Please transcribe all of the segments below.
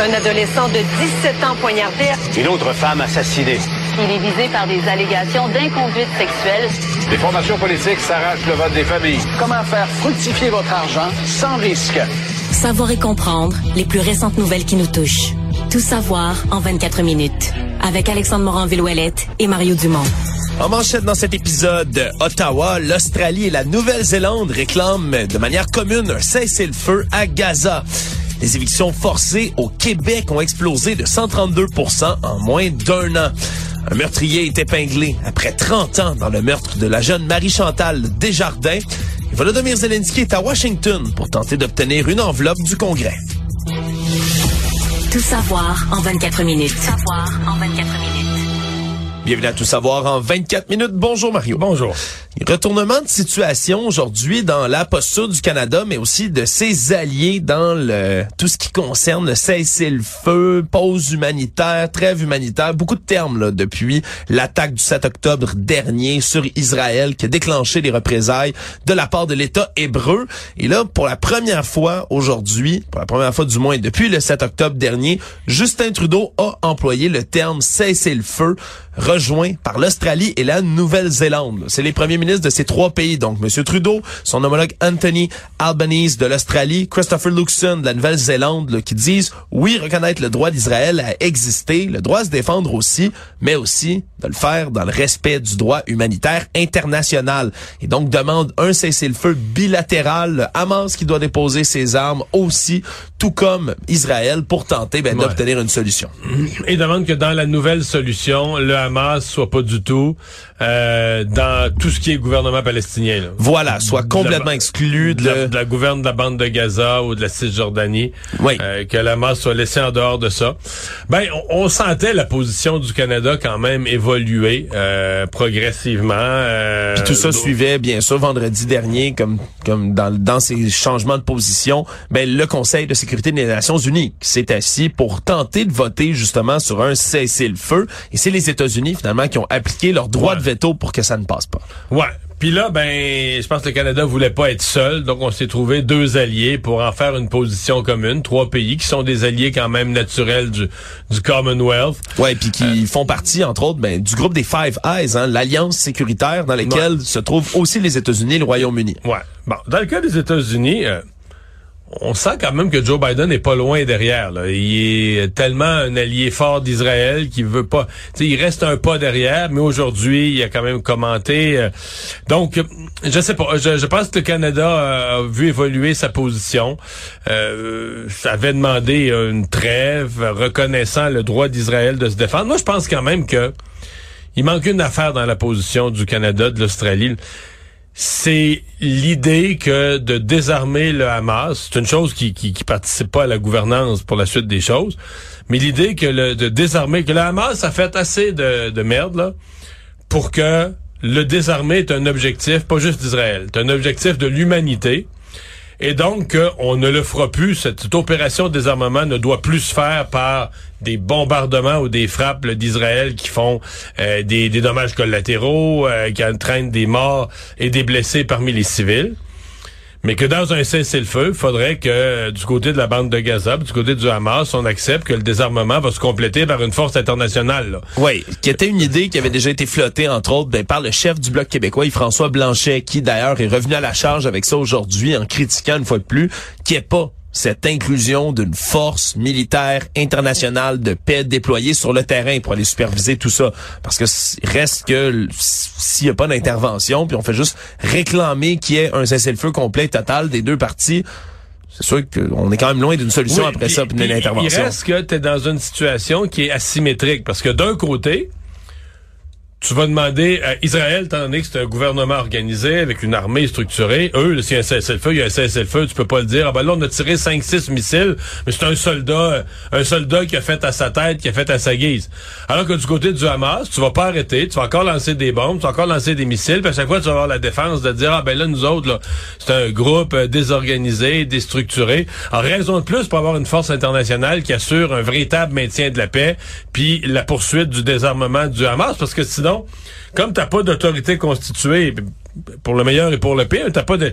Un adolescent de 17 ans poignardé. Une autre femme assassinée. Il est visé par des allégations d'inconduite sexuelle. Les formations politiques s'arrachent le vote des familles. Comment faire fructifier votre argent sans risque? Savoir et comprendre les plus récentes nouvelles qui nous touchent. Tout savoir en 24 minutes. Avec Alexandre Morin-Villouellette et Mario Dumont. En manchette dans cet épisode, Ottawa, l'Australie et la Nouvelle-Zélande réclament de manière commune un cessez-le-feu à Gaza. Les évictions forcées au Québec ont explosé de 132% en moins d'un an. Un meurtrier est épinglé après 30 ans dans le meurtre de la jeune Marie-Chantal Desjardins. Et Volodymyr Zelensky est à Washington pour tenter d'obtenir une enveloppe du Congrès. Tout savoir en 24 minutes. Tout savoir en 24 minutes. Bienvenue à Tout savoir en 24 minutes. Bonjour Mario. Bonjour. Retournement de situation aujourd'hui dans la posture du Canada, mais aussi de ses alliés dans le tout ce qui concerne le cessez-le-feu, pause humanitaire, trêve humanitaire, beaucoup de termes là, depuis l'attaque du 7 octobre dernier sur Israël qui a déclenché les représailles de la part de l'État hébreu. Et là, pour la première fois aujourd'hui, pour la première fois du moins depuis le 7 octobre dernier, Justin Trudeau a employé le terme cessez-le-feu rejoint par l'Australie et la Nouvelle-Zélande. C'est les premiers ministres de ces trois pays, donc M. Trudeau, son homologue Anthony Albanese de l'Australie, Christopher Luxon de la Nouvelle-Zélande, qui disent oui, reconnaître le droit d'Israël à exister, le droit à se défendre aussi, mais aussi de le faire dans le respect du droit humanitaire international. Et donc demande un cessez-le-feu bilatéral, le Hamas qui doit déposer ses armes aussi, tout comme Israël, pour tenter ben, d'obtenir une solution. Et demande que dans la nouvelle solution, le Hamas soit pas du tout euh, dans tout ce qui est gouvernement palestinien. Là. Voilà, soit complètement la, exclu de, de, la, de, la, gouverne de la bande de Gaza ou de la Cisjordanie. Oui. Euh, que le Hamas soit laissé en dehors de ça. Ben, on, on sentait la position du Canada quand même évoluer euh, progressivement. Euh, Puis tout ça suivait, bien sûr, vendredi dernier, comme comme dans, dans ces changements de position, ben le Conseil de sécurité des Nations Unies s'est assis pour tenter de voter justement sur un cessez-le-feu. Et c'est les États-Unis finalement qui ont appliqué leur droit ouais. de veto pour que ça ne passe pas. Ouais. Puis là, ben, je pense que le Canada voulait pas être seul, donc on s'est trouvé deux alliés pour en faire une position commune. Trois pays qui sont des alliés quand même naturels du, du Commonwealth. Ouais, puis qui euh, font partie, entre autres, ben, du groupe des Five Eyes, hein, l'alliance sécuritaire dans laquelle ouais. se trouvent aussi les États-Unis et le Royaume-Uni. Ouais. Bon, dans le cas des États-Unis. Euh, on sent quand même que Joe Biden n'est pas loin derrière. Il est tellement un allié fort d'Israël qu'il veut pas. Il reste un pas derrière, mais aujourd'hui, il a quand même commenté. Euh, donc, je sais pas. Je, pense que le Canada a vu évoluer sa position. Euh, avait demandé une trêve, reconnaissant le droit d'Israël de se défendre. Moi, je pense quand même que il manque une affaire dans la position du Canada, de l'Australie c'est l'idée que de désarmer le Hamas, c'est une chose qui, qui, participe pas à la gouvernance pour la suite des choses, mais l'idée que le, de désarmer, que le Hamas a fait assez de, de merde là, pour que le désarmer est un objectif, pas juste d'Israël, c'est un objectif de l'humanité. Et donc, on ne le fera plus. Cette, opération de désarmement ne doit plus se faire par des bombardements ou des frappes d'Israël qui font euh, des, des, dommages collatéraux, euh, qui entraînent des morts et des blessés parmi les civils. Mais que dans un cessez-le-feu, il faudrait que du côté de la bande de Gaza, du côté du Hamas, on accepte que le désarmement va se compléter par une force internationale. Oui, qui était une idée qui avait déjà été flottée, entre autres, ben, par le chef du Bloc québécois, François Blanchet, qui d'ailleurs est revenu à la charge avec ça aujourd'hui en critiquant une fois de plus qu'il n'y pas cette inclusion d'une force militaire internationale de paix déployée sur le terrain pour aller superviser tout ça. Parce que reste que s'il n'y a pas d'intervention, puis on fait juste réclamer qu'il y ait un cessez-le-feu complet total des deux parties, c'est sûr qu'on est quand même loin d'une solution oui, après pis, ça, puis d'une intervention. Il reste que tu es dans une situation qui est asymétrique. Parce que d'un côté, tu vas demander à Israël, étant donné que c'est un gouvernement organisé avec une armée structurée, eux, s'il y a un cessez-le-feu, il y a un cessez-le-feu, tu peux pas le dire. Ah ben là, on a tiré 5-6 missiles, mais c'est un soldat, un soldat qui a fait à sa tête, qui a fait à sa guise. Alors que du côté du Hamas, tu vas pas arrêter, tu vas encore lancer des bombes, tu vas encore lancer des missiles, puis à chaque fois, tu vas avoir la défense de dire, ah ben là, nous autres, c'est un groupe désorganisé, déstructuré. En raison de plus pour avoir une force internationale qui assure un véritable maintien de la paix, puis la poursuite du désarmement du Hamas, parce que sinon, sinon, comme t'as pas d'autorité constituée, pour le meilleur et pour le pire, t'as pas de,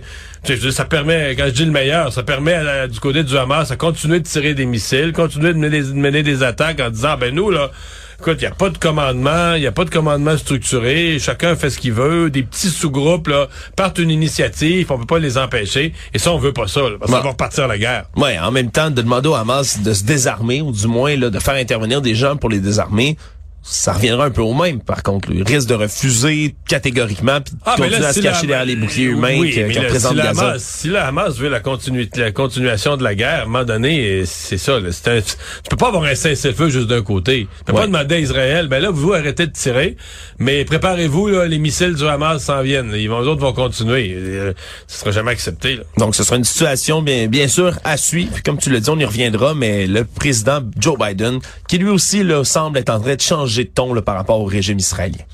ça permet, quand je dis le meilleur, ça permet du côté du Hamas à continuer de tirer des missiles, continuer de mener, de mener des attaques en disant, ben nous là, Écoute, il n'y a pas de commandement, il n'y a pas de commandement structuré, chacun fait ce qu'il veut, des petits sous-groupes là, partent une initiative, on peut pas les empêcher, et ça, on veut pas ça, là, parce qu'on va repartir la guerre. Ouais, en même temps, de demander au Hamas de se désarmer, ou du moins là, de faire intervenir des gens pour les désarmer, ça reviendra un peu au même, par contre. Il risque de refuser catégoriquement puis de ah, continuer à se cacher derrière les boucliers humains oui, qui, qui représentent si Gaza. Hamas, si la Hamas veut la, continuité, la continuation de la guerre, à un moment donné, c'est ça. Là, un, tu peux pas avoir un cessez-le-feu juste d'un côté. Tu peux Ouais. pas demander à Israël, ben là, vous arrêtez de tirer, mais préparez-vous, les missiles du Hamas s'en viennent. Ils vont, les autres vont continuer. Euh, Ce sera jamais accepté. Là. Donc, ce sera une situation, bien, bien sûr, à suivre. Puis, Comme tu l'as dit, on y reviendra, mais le président Joe Biden, qui lui aussi là, semble être en train de changer de ton par rapport au régime israélien.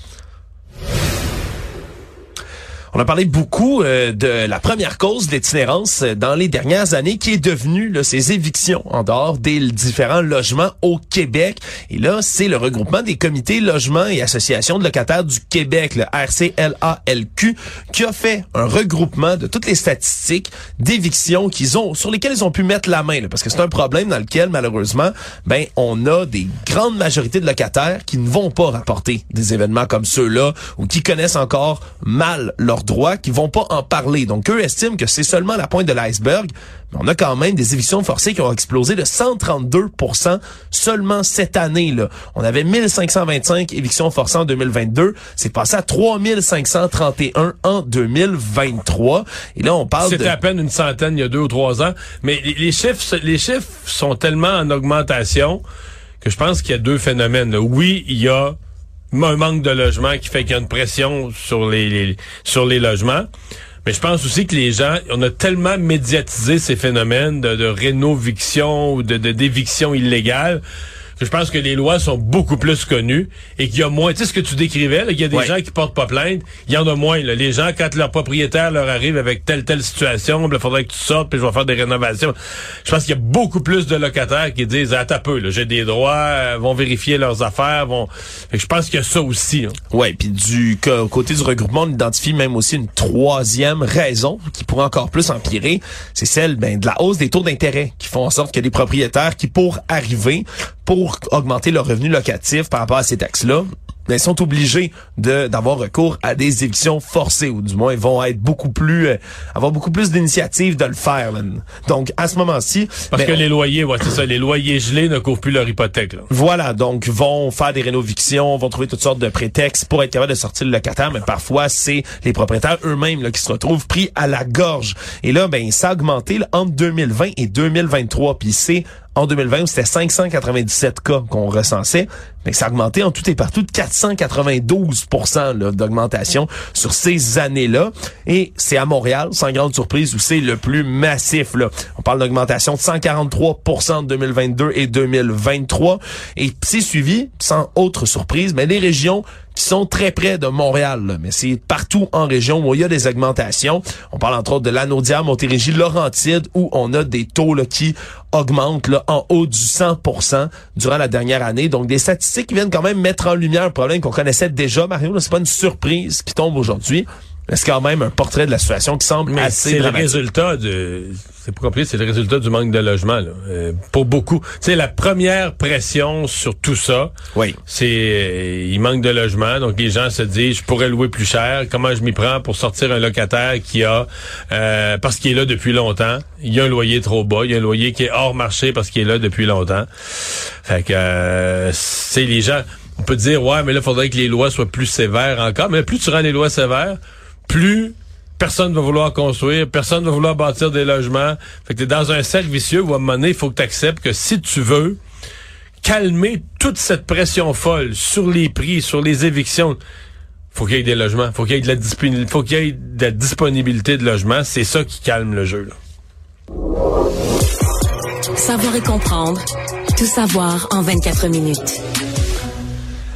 On a parlé beaucoup euh, de la première cause d'itinérance euh, dans les dernières années qui est devenue ces évictions en dehors des différents logements au Québec. Et là, c'est le regroupement des comités logements et associations de locataires du Québec, le RCLALQ, qui a fait un regroupement de toutes les statistiques d'évictions qu'ils ont, sur lesquelles ils ont pu mettre la main. parce que c'est un problème dans lequel, malheureusement, ben, on a des grandes majorités de locataires qui ne vont pas rapporter des événements comme ceux-là ou qui connaissent encore mal leurs droits, qui vont pas en parler. Donc, eux estiment que c'est seulement la pointe de l'iceberg, mais on a quand même des évictions forcées qui ont explosé de 132% seulement cette année. Là. On avait 1525 évictions forcées en 2022. C'est passé à 3531 en 2023. Et là, on parle de... C'était à peine une centaine il y a deux ou trois ans. Mais les, les chiffres, les chiffres sont tellement en augmentation que je pense qu'il y a deux phénomènes. là. Oui, il y a un manque de logement qui fait qu'il y a une pression sur les, sur les logements. Mais je pense aussi que les gens, on a tellement médiatisé ces phénomènes de, de rénoviction ou de, d'éviction illégale je pense que les lois sont beaucoup plus connues et qu'il y a moins. Tu sais ce que tu décrivais, qu'il y a des Ouais. gens qui portent pas plainte, il y en a moins. Là. Les gens, quand leur propriétaire leur arrive avec telle telle situation, il faudrait que tu sortes puis je vais faire des rénovations. Je pense qu'il y a beaucoup plus de locataires qui disent attends un peu, j'ai des droits, euh, vont vérifier leurs affaires, vont. Fait que je pense qu'il y a ça aussi. hein. Ouais, puis du côté du regroupement, on identifie même aussi une troisième raison qui pourrait encore plus empirer, c'est celle ben, de la hausse des taux d'intérêt qui font en sorte que les propriétaires qui pour arriver pour augmenter leur revenu locatif par rapport à ces taxes-là, ben, sont obligés de d'avoir recours à des évictions forcées ou du moins ils vont être beaucoup plus euh, avoir beaucoup plus d'initiatives de le faire. là. Donc à ce moment-ci, Parce ben, que les loyers, ouais, c'est ça, les loyers gelés ne couvrent plus leur hypothèque. Là. voilà, donc vont faire des rénovictions, vont trouver toutes sortes de prétextes pour être capable de sortir le locataire, mais parfois c'est les propriétaires eux-mêmes là, qui se retrouvent pris à la gorge. Et là, ben ça a augmenté là, entre 2020 et 2023, puis c'est en 2020 où c'était 597 cas qu'on recensait, mais ça a augmenté en tout et partout de 492 là, d'augmentation sur ces années-là. Et c'est à Montréal, sans grande surprise, où c'est le plus massif. On parle d'augmentation de 143% en 2022 et 2023. Et c'est suivi, sans autre surprise, mais les régions qui sont très près de Montréal, mais c'est partout en région où il y a des augmentations. On parle entre autres de l'Anaudière, Montérégie, Laurentide, où on a des taux là, qui augmentent là, en haut du 100% durant la dernière année. Donc des statistiques qui viennent quand même mettre en lumière un problème qu'on connaissait déjà, Mario. C'est pas une surprise qui tombe aujourd'hui. C'est quand même un portrait de la situation qui semble Mais assez c'est le dramatique. résultat de. C'est pas compliqué, c'est le résultat du manque de logement. Là. Euh, pour beaucoup. Tu sais, la première pression sur tout ça, Oui. c'est euh, il manque de logement. Donc les gens se disent je pourrais louer plus cher. Comment je m'y prends pour sortir un locataire qui a euh, parce qu'il est là depuis longtemps. Il y a un loyer trop bas. Il y a un loyer qui est hors marché parce qu'il est là depuis longtemps. Fait que euh, c'est les gens. On peut dire ouais, mais là, il faudrait que les lois soient plus sévères encore. Mais plus tu rends les lois sévères, plus personne va vouloir construire, personne va vouloir bâtir des logements. Fait que t'es dans un cercle vicieux où à un moment donné, il faut que tu acceptes que si tu veux calmer toute cette pression folle sur les prix, sur les évictions, faut qu'il y ait des logements, faut qu'il la disponibilité, faut qu'il y ait de la disponibilité de logements, c'est ça qui calme le jeu. Savoir et comprendre. Tout savoir en 24 minutes.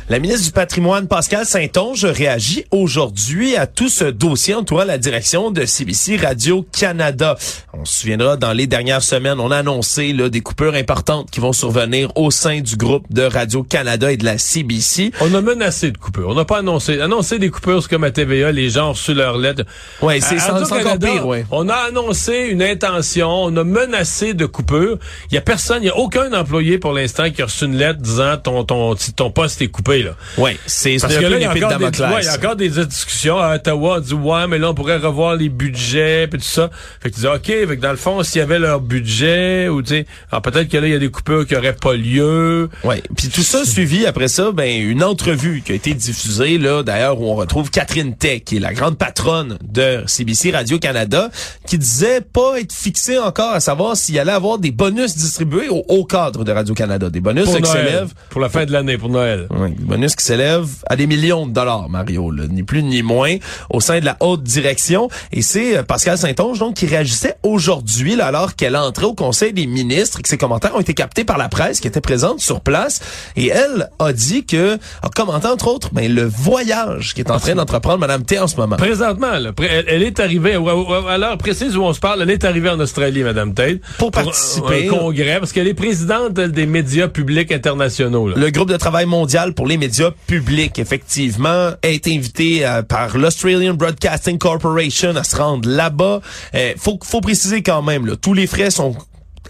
La ministre du Patrimoine, Pascal Saint-Onge, réagit aujourd'hui à tout ce dossier entourant la direction de CBC Radio-Canada. On se souviendra, dans les dernières semaines, on a annoncé là, des coupures importantes qui vont survenir au sein du groupe de Radio-Canada et de la CBC. On a menacé de coupures. On n'a pas annoncé. Annoncé des coupures, c'est comme à TVA, les gens ont reçu leur lettre. Ouais, c'est encore pire, ouais. On a annoncé une intention, on a menacé de coupure. Il y a personne, il y a aucun employé pour l'instant qui a reçu une lettre disant ton ton ton poste est coupé là. Ouais, c'est Parce que là, il y a de encore des, ouais, y a encore des discussions à Ottawa, on dit ouais, mais là on pourrait revoir les budgets puis tout ça. Fait que tu dis OK, fait que dans le fond, s'il y avait leur budget ou tu sais, alors peut-être que là il y a des coupures qui auraient pas lieu. Ouais. Puis tout ça suivi après ça, ben une entrevue qui a été diffusée là, d'ailleurs où on retrouve Catherine Tech, qui est la grande patronne de CBC Radio Canada, qui disait pas être fixée encore à savoir s'il allait avoir des bonus distribués au haut cadre de Radio Canada, des bonus Pour qui Noël, s'élèvent. pour la fin de l'année, pour Noël. Oui, bonus qui s'élèvent à des millions de dollars, Mario, là, ni plus ni moins, au sein de la haute direction. Et c'est euh, Pascal Saint-Onge, donc, qui réagissait aujourd'hui, alors qu'elle entrait au Conseil des ministres et que ses commentaires ont été captés par la presse qui était présente sur place. Et elle a dit que, a commenté, entre autres, ben, le voyage qui est en train d'entreprendre Madame T en ce moment. Présentement, là, elle, est arrivée, au- au- à l'heure précise où on se parle, elle est arrivée en Australie, Madame Tate. Pour participer. un congrès, parce qu'elle est présidente des médias publics internationaux. Là. Le groupe de travail mondial pour les médias publics, effectivement, est invité euh, par l'Australian Broadcasting Corporation à se rendre là-bas. Euh, faut, faut préciser quand même, là, tous les frais sont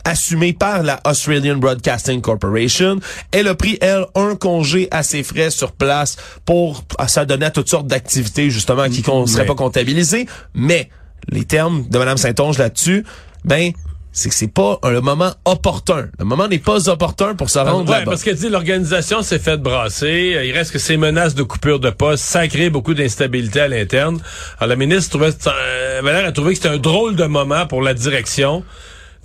assumés par la Australian Broadcasting Corporation. Elle a pris, elle, un congé à ses frais sur place pour à s'adonner à toutes sortes d'activités, justement, qui ne seraient pas comptabilisées. Mais les termes de Mme Saint-Onge là-dessus, ben, c'est que c'est pas un- le moment opportun. Le moment n'est pas opportun pour se rendre Ouais, parce qu'elle dit l'organisation s'est faite brasser. Il reste que ces menaces de coupure de poste, ça crée beaucoup d'instabilité à l'interne. Alors la ministre trouvait, euh, avait l'air à trouver que c'était un drôle de moment pour la direction.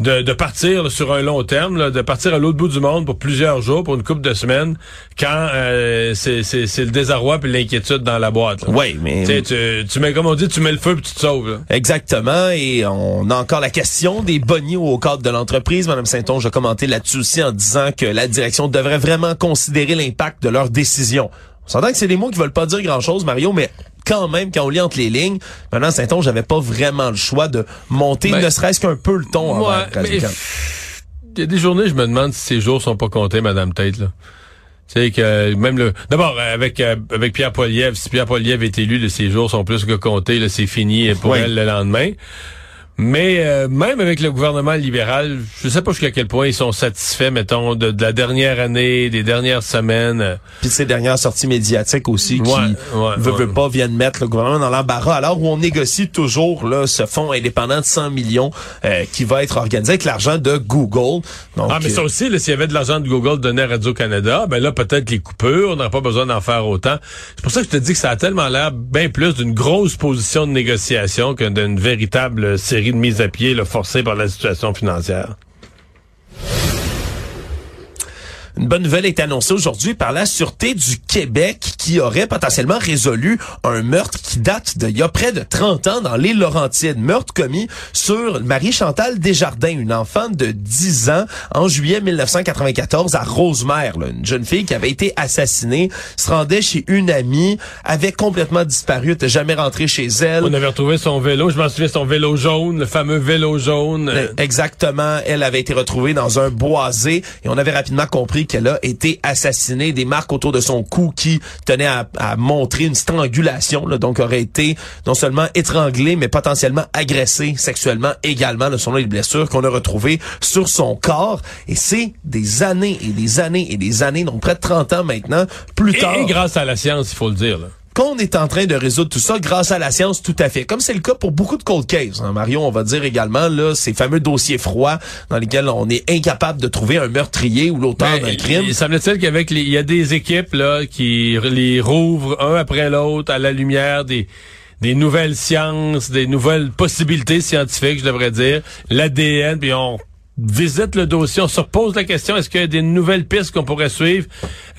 De, de partir là, sur un long terme, là, de partir à l'autre bout du monde pour plusieurs jours, pour une couple de semaines, quand euh, c'est c'est- c'est le désarroi puis l'inquiétude dans la boîte. là. Oui, mais... Tu, tu, tu mets, comme on dit, tu mets le feu puis tu te sauves. là. Exactement, et on a encore la question des bonnies au cadre de l'entreprise. Madame Saint-Onge a commenté là-dessus aussi en disant que la direction devrait vraiment considérer l'impact de leurs décisions. S'entend que c'est des mots qui veulent pas dire grand-chose, Mario, mais quand même, quand on lit entre les lignes, Madame Saint-Onge n'avait pas vraiment le choix de monter Ben, ne serait-ce qu'un peu le ton Radio-Can. il y a des journées, je me demande si ces jours sont pas comptés, Madame Tate, là. Tu sais que même le d'abord avec euh, avec Pierre Poilievre, si Pierre Poilievre est élu, ses jours sont plus que comptés, là, c'est fini pour Oui. elle le lendemain. Mais euh, même avec le gouvernement libéral, je sais pas jusqu'à quel point ils sont satisfaits, mettons, de, de la dernière année, des dernières semaines. euh, Puis ces dernières sorties médiatiques aussi qui, Ouais, veut, ouais. veut pas, viennent mettre le gouvernement dans l'embarras, alors où on négocie toujours là ce fonds indépendant de 100 millions euh, qui va être organisé avec l'argent de Google. Donc, Ah, mais ça euh, aussi, s'il y avait de l'argent de Google donné à Radio-Canada, ben là, peut-être les coupures, on n'aurait pas besoin d'en faire autant. C'est pour ça que je te dis que ça a tellement l'air bien plus d'une grosse position de négociation que d'une véritable série de mises à pied là, forcée par la situation financière? Une bonne nouvelle est annoncée aujourd'hui par la Sûreté du Québec qui aurait potentiellement résolu un meurtre qui date d'il y a près de 30 ans dans les Laurentides. Meurtre commis sur Marie-Chantal Desjardins, une enfant de 10 ans, en juillet 1994 à Rosemère. là. Une jeune fille qui avait été assassinée, se rendait chez une amie, avait complètement disparu, n'était jamais rentrée chez elle. On avait retrouvé son vélo, je m'en souviens, son vélo jaune, le fameux vélo jaune. euh, Exactement. Elle avait été retrouvée dans un boisé et on avait rapidement compris qu'elle a été assassinée. Des marques autour de son cou qui tenaient à, à montrer une strangulation. Là, donc aurait été non seulement étranglée, mais potentiellement agressée sexuellement également. Là, selon les blessures qu'on a retrouvées sur son corps. Et c'est des années et des années et des années, donc près de 30 ans maintenant, plus et, tard et grâce à la science, il faut le dire. Là. Qu'on est en train de résoudre tout ça grâce à la science, tout à fait. Comme c'est le cas pour beaucoup de cold cases. hein. Mario, on va dire également, là, ces fameux dossiers froids dans lesquels on est incapable de trouver un meurtrier ou l'auteur Ben, d'un crime. Il semble-t-il qu'avec les, il y a des équipes là qui les rouvrent un après l'autre à la lumière des des nouvelles sciences, des nouvelles possibilités scientifiques, je devrais dire, l'ADN, puis on visite le dossier, on se repose la question, est-ce qu'il y a des nouvelles pistes qu'on pourrait suivre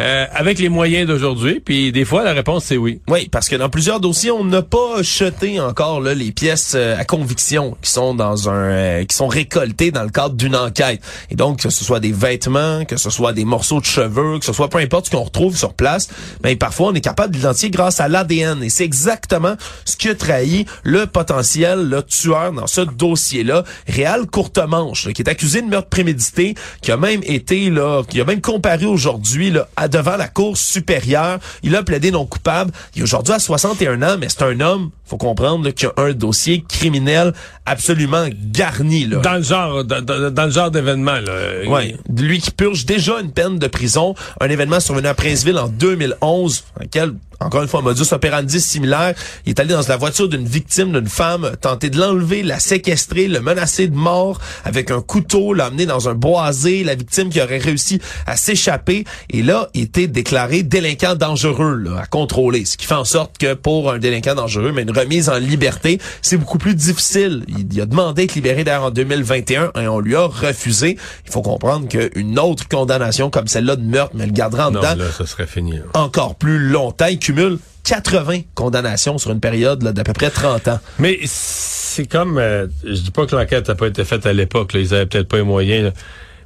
euh, avec les moyens d'aujourd'hui? Puis des fois, la réponse, c'est oui. Oui, parce que dans plusieurs dossiers, on n'a pas jeté encore là, les pièces euh, à conviction qui sont dans un euh, qui sont récoltées dans le cadre d'une enquête. Et donc, que ce soit des vêtements, que ce soit des morceaux de cheveux, que ce soit peu importe ce qu'on retrouve sur place, mais parfois on est capable d'identifier grâce à l'ADN. Et c'est exactement ce qui a trahi le potentiel le tueur dans ce dossier-là, Réal Courtemanche, là, qui est accusé de meurtre prémédité, qui a même été là, qui a même comparé aujourd'hui devant la cour supérieure. Il a plaidé non coupable. Il est aujourd'hui à 61 ans, mais c'est un homme, faut comprendre, là, qui a un dossier criminel absolument garni. Là. Dans le genre, dans, le genre d'événement, là. Ouais, lui qui purge déjà une peine de prison, un événement survenu à Princeville en 2011, dans lequel encore une fois, modus operandi similaire. Il est allé dans la voiture d'une victime, d'une femme, tenter de l'enlever, la séquestrer, le menacer de mort avec un couteau, l'amener dans un boisé. La victime qui aurait réussi à s'échapper. Et là, il était déclaré délinquant dangereux là, à contrôler. Ce qui fait en sorte que pour un délinquant dangereux, mais une remise en liberté, c'est beaucoup plus difficile. Il, a demandé d'être libéré d'ailleurs en 2021 et on lui a refusé. Il faut comprendre qu'une autre condamnation comme celle-là de meurtre, mais le gardera en Non, dedans là, ça serait fini. là. encore plus longtemps. Il cumule 80 condamnations sur une période d'à peu près 30 ans. Mais c'est comme, euh, je dis pas que l'enquête n'a pas été faite à l'époque, ils avaient peut-être pas les moyens, là.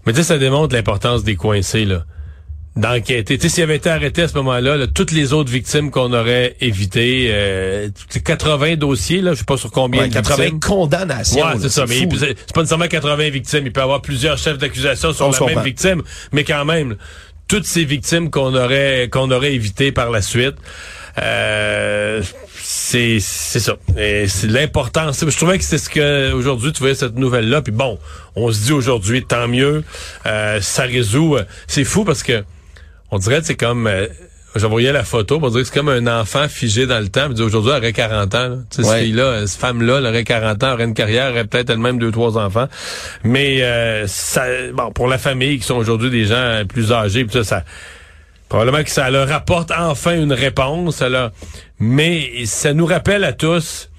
mais tu sais, ça démontre l'importance des coincés, là, d'enquêter. S'il avait été arrêté à ce moment-là, là, toutes les autres victimes qu'on aurait évitées, euh, c'est 80 dossiers, là, je sais pas sur combien Ouais, de 80 victimes. condamnations. Ouais, c'est ça. Mais c'est pas nécessairement 80 victimes. Il peut y avoir plusieurs chefs d'accusation sur On la même victime. Mais quand même, là, toutes ces victimes qu'on aurait qu'on aurait évitées par la suite, euh, c'est c'est ça. Et c'est l'importance. Je trouvais que c'est ce que aujourd'hui tu voyais cette nouvelle là. Puis bon, on se dit aujourd'hui tant mieux. Euh, ça résout. C'est fou parce que on dirait que c'est comme euh, J'envoyais la photo pour dire que c'est comme un enfant figé dans le temps. Aujourd'hui, elle aurait 40 ans. là. Tu sais, Ouais. cette fille-là, euh, cette femme-là, elle aurait 40 ans, elle aurait une carrière, elle aurait peut-être elle-même deux, trois enfants. Mais euh, ça, bon, pour la famille, qui sont aujourd'hui des gens euh, plus âgés, ça, ça probablement que ça leur apporte enfin une réponse. Leur- mais ça nous rappelle à tous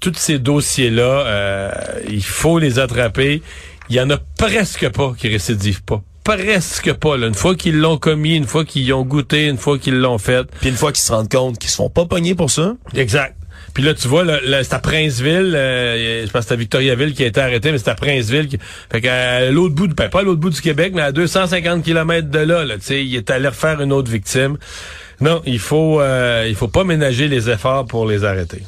tous ces dossiers-là, euh, il faut les attraper. Il y en a presque pas qui récidivent pas. Presque pas. Là. Une fois qu'ils l'ont commis, une fois qu'ils y ont goûté, une fois qu'ils l'ont fait. Puis une fois qu'ils se rendent compte qu'ils se font pas pogner pour ça, Exact. Puis là, tu vois, là, là, c'est à Princeville, euh, je pense que c'est à Victoriaville qui a été arrêté, mais c'est à Princeville. Qui, fait qu'à l'autre bout, du, ben, pas à l'autre bout du Québec, mais à 250 km de là, là tu sais, il est allé refaire une autre victime. Non, il faut, euh, il faut pas ménager les efforts pour les arrêter.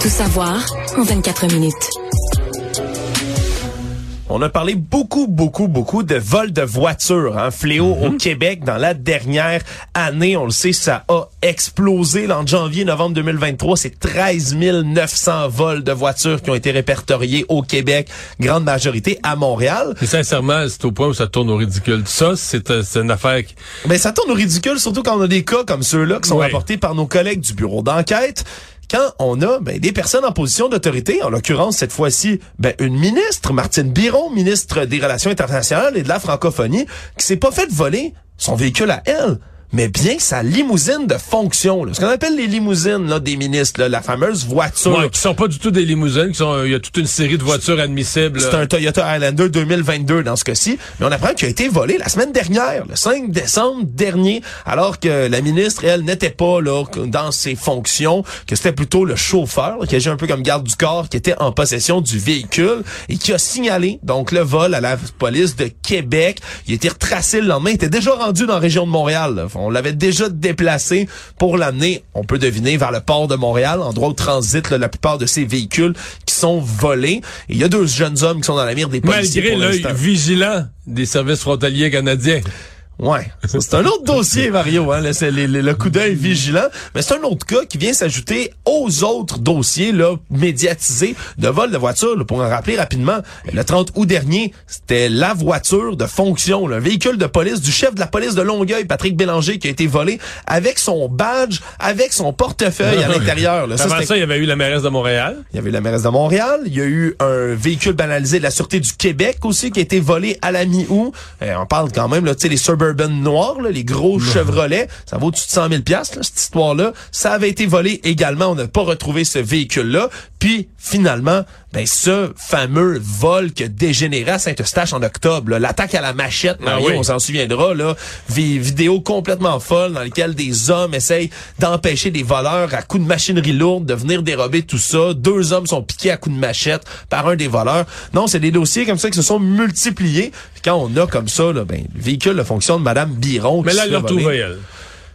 Tout savoir en 24 minutes. On a parlé beaucoup, beaucoup, beaucoup de vols de voitures, hein, fléau Mhm. au Québec dans la dernière année. On le sait, ça a explosé. En janvier, novembre 2023, c'est 13 900 vols de voitures qui ont été répertoriés au Québec, grande majorité à Montréal. Et sincèrement, c'est au point où ça tourne au ridicule. Ça, c'est euh, c'est une affaire qui... Ben, ça tourne au ridicule, surtout quand on a des cas comme ceux-là qui sont rapportés par nos collègues du bureau d'enquête. Quand on a ben, des personnes en position d'autorité, en l'occurrence cette fois-ci ben, une ministre, Martine Biron, ministre des Relations internationales et de la francophonie, qui s'est pas fait voler son véhicule à elle, mais bien sa limousine de fonction. là. Ce qu'on appelle les limousines là, des ministres, là, la fameuse voiture. Ouais, qui sont pas du tout des limousines, qui sont, il y a toute une série de voitures admissibles. C'est un Toyota Highlander 2022 dans ce cas-ci. Mais on apprend qu'il a été volé la semaine dernière, le 5 décembre dernier, alors que la ministre, elle, n'était pas là dans ses fonctions, que c'était plutôt le chauffeur, là, qui agit un peu comme garde du corps, qui était en possession du véhicule et qui a signalé donc le vol à la police de Québec. Il a été retracé le lendemain. Il était déjà rendu dans la région de Montréal. là. On l'avait déjà déplacé pour l'amener, on peut deviner, vers le port de Montréal, endroit où transitent là, la plupart de ces véhicules qui sont volés. Et il y a deux jeunes hommes qui sont dans la mire des policiers Malgré l'œil vigilant des services frontaliers canadiens. Ouais, Ça, c'est un autre dossier, Mario. Hein, le coup d'œil vigilant, mais c'est un autre cas qui vient s'ajouter aux autres dossiers là médiatisés de vol de voiture. là. pour en rappeler rapidement, le 30 août dernier, c'était la voiture de fonction, le véhicule de police du chef de la police de Longueuil, Patrick Bélanger, qui a été volé avec son badge, avec son portefeuille à l'intérieur. là. Ça, Avant c'était- ça, il y avait eu la mairesse de Montréal. il y avait la mairesse de Montréal. Il y a eu un véhicule banalisé de la Sûreté du Québec aussi qui a été volé à la mi-août. Euh, on parle quand même, là, tu sais, les Cerberus Suburban noirs, là, les gros Chevrolet. Ça vaut au-dessus de 100 000 piastres, là, cette histoire-là. Ça avait été volé également. On n'a pas retrouvé ce véhicule-là. Puis, finalement, ben, ce fameux vol qui a dégénéré à Saint-Eustache en octobre, l'attaque à la machette, Mario, Ah oui. on s'en souviendra, là, vi- vidéo complètement folle dans lesquelles des hommes essayent d'empêcher des voleurs à coups de machinerie lourde de venir dérober tout ça. Deux hommes sont piqués à coups de machette par un des voleurs. Non, c'est des dossiers comme ça qui se sont multipliés. Puis quand on a comme ça, là, ben, le véhicule de de Biron. qui Mais là, elle l'a fait voler. retrouvé, elle.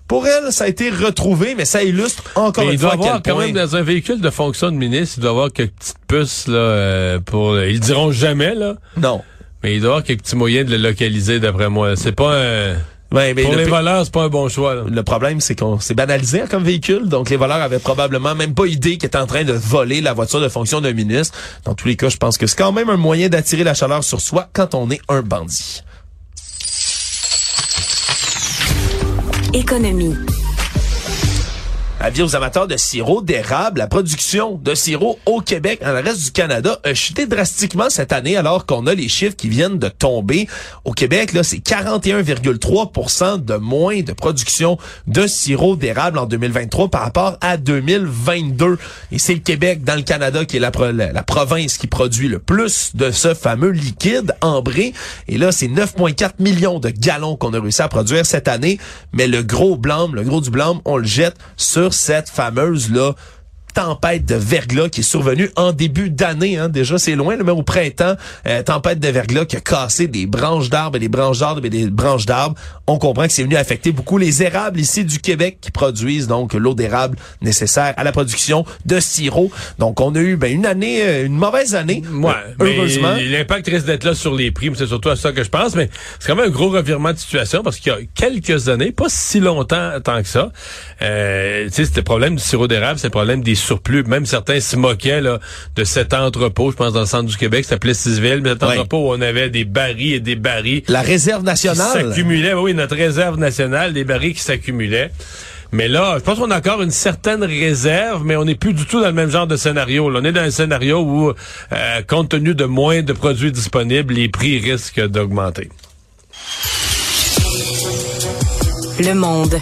Pour elle, ça a été retrouvé, mais ça illustre encore Mais une il doit fois à avoir quand même dans un véhicule de fonction de ministre, il doit avoir quelques petites puces là euh, pour ils le diront jamais là, Non. mais il doit avoir quelques petits moyens de le localiser d'après moi. C'est pas un Ouais, mais pour le les voleurs, c'est pas un bon choix. là. Le problème, c'est qu'on s'est banalisé comme véhicule, donc les voleurs avaient probablement même pas idée qu'ils étaient en train de voler la voiture de fonction d'un ministre. Dans tous les cas, je pense que c'est quand même un moyen d'attirer la chaleur sur soi quand on est un bandit. Économie. Avis aux amateurs de sirop d'érable, la production de sirop au Québec, dans le reste du Canada, a chuté drastiquement cette année alors qu'on a les chiffres qui viennent de tomber. Au Québec, là, c'est 41,3% de moins de production de sirop d'érable en 2023 par rapport à 2022. Et c'est le Québec, dans le Canada, qui est la, la province qui produit le plus de ce fameux liquide ambré. Et là, c'est 9,4 millions de gallons qu'on a réussi à produire cette année. Mais le gros blâme, le gros du blâme, on le jette sur cette fameuse là tempête de verglas qui est survenue en début d'année. Hein. Déjà, c'est loin, le même au printemps. euh, tempête de verglas qui a cassé des branches d'arbres et des branches d'arbres et des branches d'arbres. On comprend que c'est venu affecter beaucoup les érables ici du Québec qui produisent donc l'eau d'érable nécessaire à la production de sirop. Donc, on a eu ben, une année, euh, une mauvaise année. Ouais, mais heureusement. l'impact risque d'être là sur les prix, mais c'est surtout à ça que je pense. Mais c'est quand même un gros revirement de situation parce qu'il y a quelques années, pas si longtemps tant que ça, euh, c'était le problème du sirop d'érable, c'est le problème des surplus. Même certains se moquaient là, de cet entrepôt, je pense dans le centre du Québec, ça s'appelait Sisville, mais cet Ouais. entrepôt où on avait des barils et des barils La réserve qui nationale. s'accumulaient. Oui, notre réserve nationale, des barils qui s'accumulaient. Mais là, je pense qu'on a encore une certaine réserve, mais on n'est plus du tout dans le même genre de scénario. Là, on est dans un scénario où, euh, compte tenu de moins de produits disponibles, les prix risquent d'augmenter. Le monde.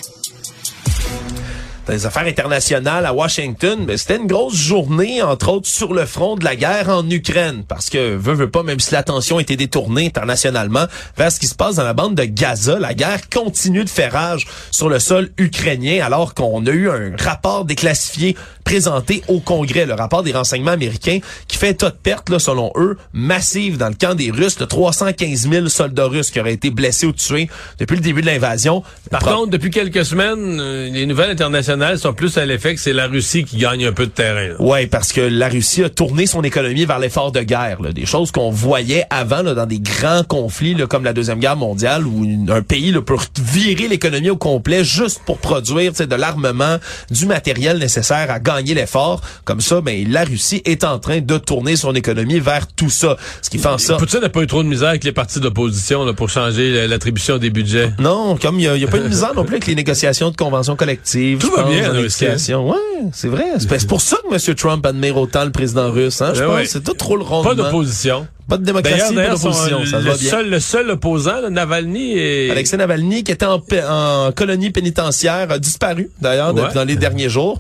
Dans les affaires internationales à Washington, ben, c'était une grosse journée, entre autres, sur le front de la guerre en Ukraine. Parce que, veut, veut pas, même si l'attention été détournée internationalement vers ce qui se passe dans la bande de Gaza, la guerre continue de faire rage sur le sol ukrainien, alors qu'on a eu un rapport déclassifié présenté au Congrès, le rapport des renseignements américains, qui fait état de perte, là, selon eux, massive dans le camp des Russes, de 315 000 soldats russes qui auraient été blessés ou tués depuis le début de l'invasion. Par Pro- contre, depuis quelques semaines, euh, les nouvelles internationales sont plus à l'effet que c'est la Russie qui gagne un peu de terrain. Ouais, parce que la Russie a tourné son économie vers l'effort de guerre. là. Des choses qu'on voyait avant là, dans des grands conflits là, comme la Deuxième Guerre mondiale où une- un pays là, peut virer l'économie au complet juste pour produire de l'armement, du matériel nécessaire à gagner l'effort. Comme ça, ben, la Russie est en train de tourner son économie vers tout ça. Ce qui fait en sorte... Poutine n'a pas eu trop de misère avec les partis d'opposition là, pour changer la- l'attribution des budgets. Non, comme il n'y a, pas de misère non plus avec les négociations de conventions collectives. Tout va bien l'éducation. Ouais, c'est vrai. C'est pour ça que M. Trump admire autant le président russe. Hein? Je Ben pense ouais. c'est tout trop le rondement. Pas d'opposition. Pas de démocratie, pas d'opposition. Ça se le bien. seul, le seul opposant, là, Navalny, est... Alexei Navalny, qui était en, colonie pénitentiaire, a disparu, d'ailleurs, Ouais. dans les derniers jours.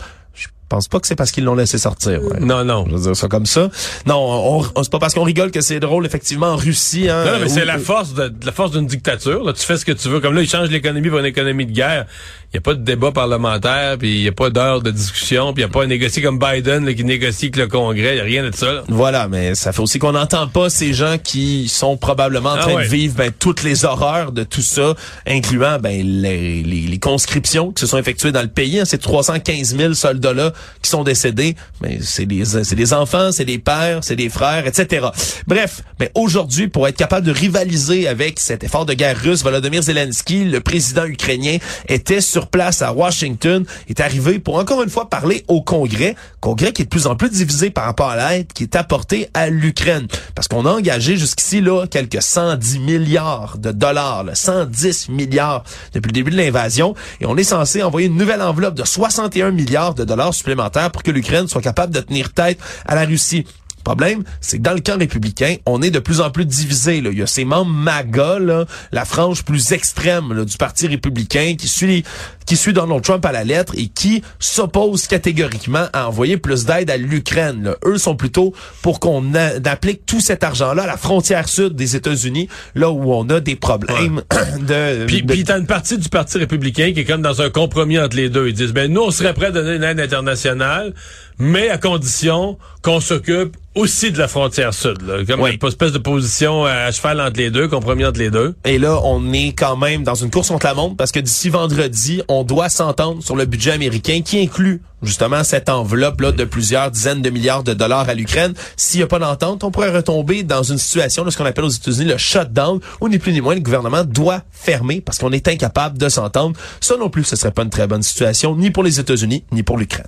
Je pense pas que c'est parce qu'ils l'ont laissé sortir. ouais. Non, non. Je veux dire ça comme ça. Non, on, on- c'est pas parce qu'on rigole que c'est drôle, effectivement, en Russie. Hein, Non, non, mais c'est la force de, de la force d'une dictature. Là, tu fais ce que tu veux. Comme là, ils changent l'économie pour une économie de guerre. Il n'y a pas de débat parlementaire, puis il n'y a pas d'heure de discussion, puis il n'y a pas un négocié comme Biden là, qui négocie avec le Congrès. Il n'y a rien de ça. là. Voilà, mais ça fait aussi qu'on n'entend pas ces gens qui sont probablement en Ah train ouais. de vivre ben, toutes les horreurs de tout ça, incluant ben, les, les, les conscriptions qui se sont effectuées dans le pays. hein. Ces 315 000 soldats-là qui sont décédés, ben, c'est des, c'est des enfants, c'est des pères, c'est des frères, etc. Bref, ben, aujourd'hui, pour être capable de rivaliser avec cet effort de guerre russe, Volodymyr Zelensky, le président ukrainien, était sur place à Washington, est arrivé pour encore une fois parler au Congrès, Congrès qui est de plus en plus divisé par rapport à l'aide qui est apportée à l'Ukraine. Parce qu'on a engagé jusqu'ici là quelques 110 milliards de dollars, là, 110 milliards depuis le début de l'invasion, et on est censé envoyer une nouvelle enveloppe de 61 milliards de dollars supplémentaires pour que l'Ukraine soit capable de tenir tête à la Russie. Problème, c'est que dans le camp républicain, on est de plus en plus divisé. Là. Il y a ces membres MAGA, là, la frange plus extrême là, du Parti républicain qui suit qui suit Donald Trump à la lettre et qui s'oppose catégoriquement à envoyer plus d'aide à l'Ukraine. Eux sont plutôt pour qu'on applique tout cet argent-là à la frontière sud des États-Unis, là où on a des problèmes de... Puis, de... puis t'as une partie du Parti républicain qui est comme dans un compromis entre les deux. Ils disent, ben nous, on serait prêt à donner une aide internationale, mais à condition qu'on s'occupe aussi de la frontière sud. Là. Comme Oui. une espèce de position à cheval entre les deux, compromis entre les deux. Et là, on est quand même dans une course contre la montre parce que d'ici vendredi, on doit s'entendre sur le budget américain qui inclut justement cette enveloppe-là de plusieurs dizaines de milliards de dollars à l'Ukraine. S'il n'y a pas d'entente, on pourrait retomber dans une situation de ce qu'on appelle aux États-Unis le shutdown, où ni plus ni moins le gouvernement doit fermer parce qu'on est incapable de s'entendre. Ça non plus, ce serait pas une très bonne situation, ni pour les États-Unis, ni pour l'Ukraine.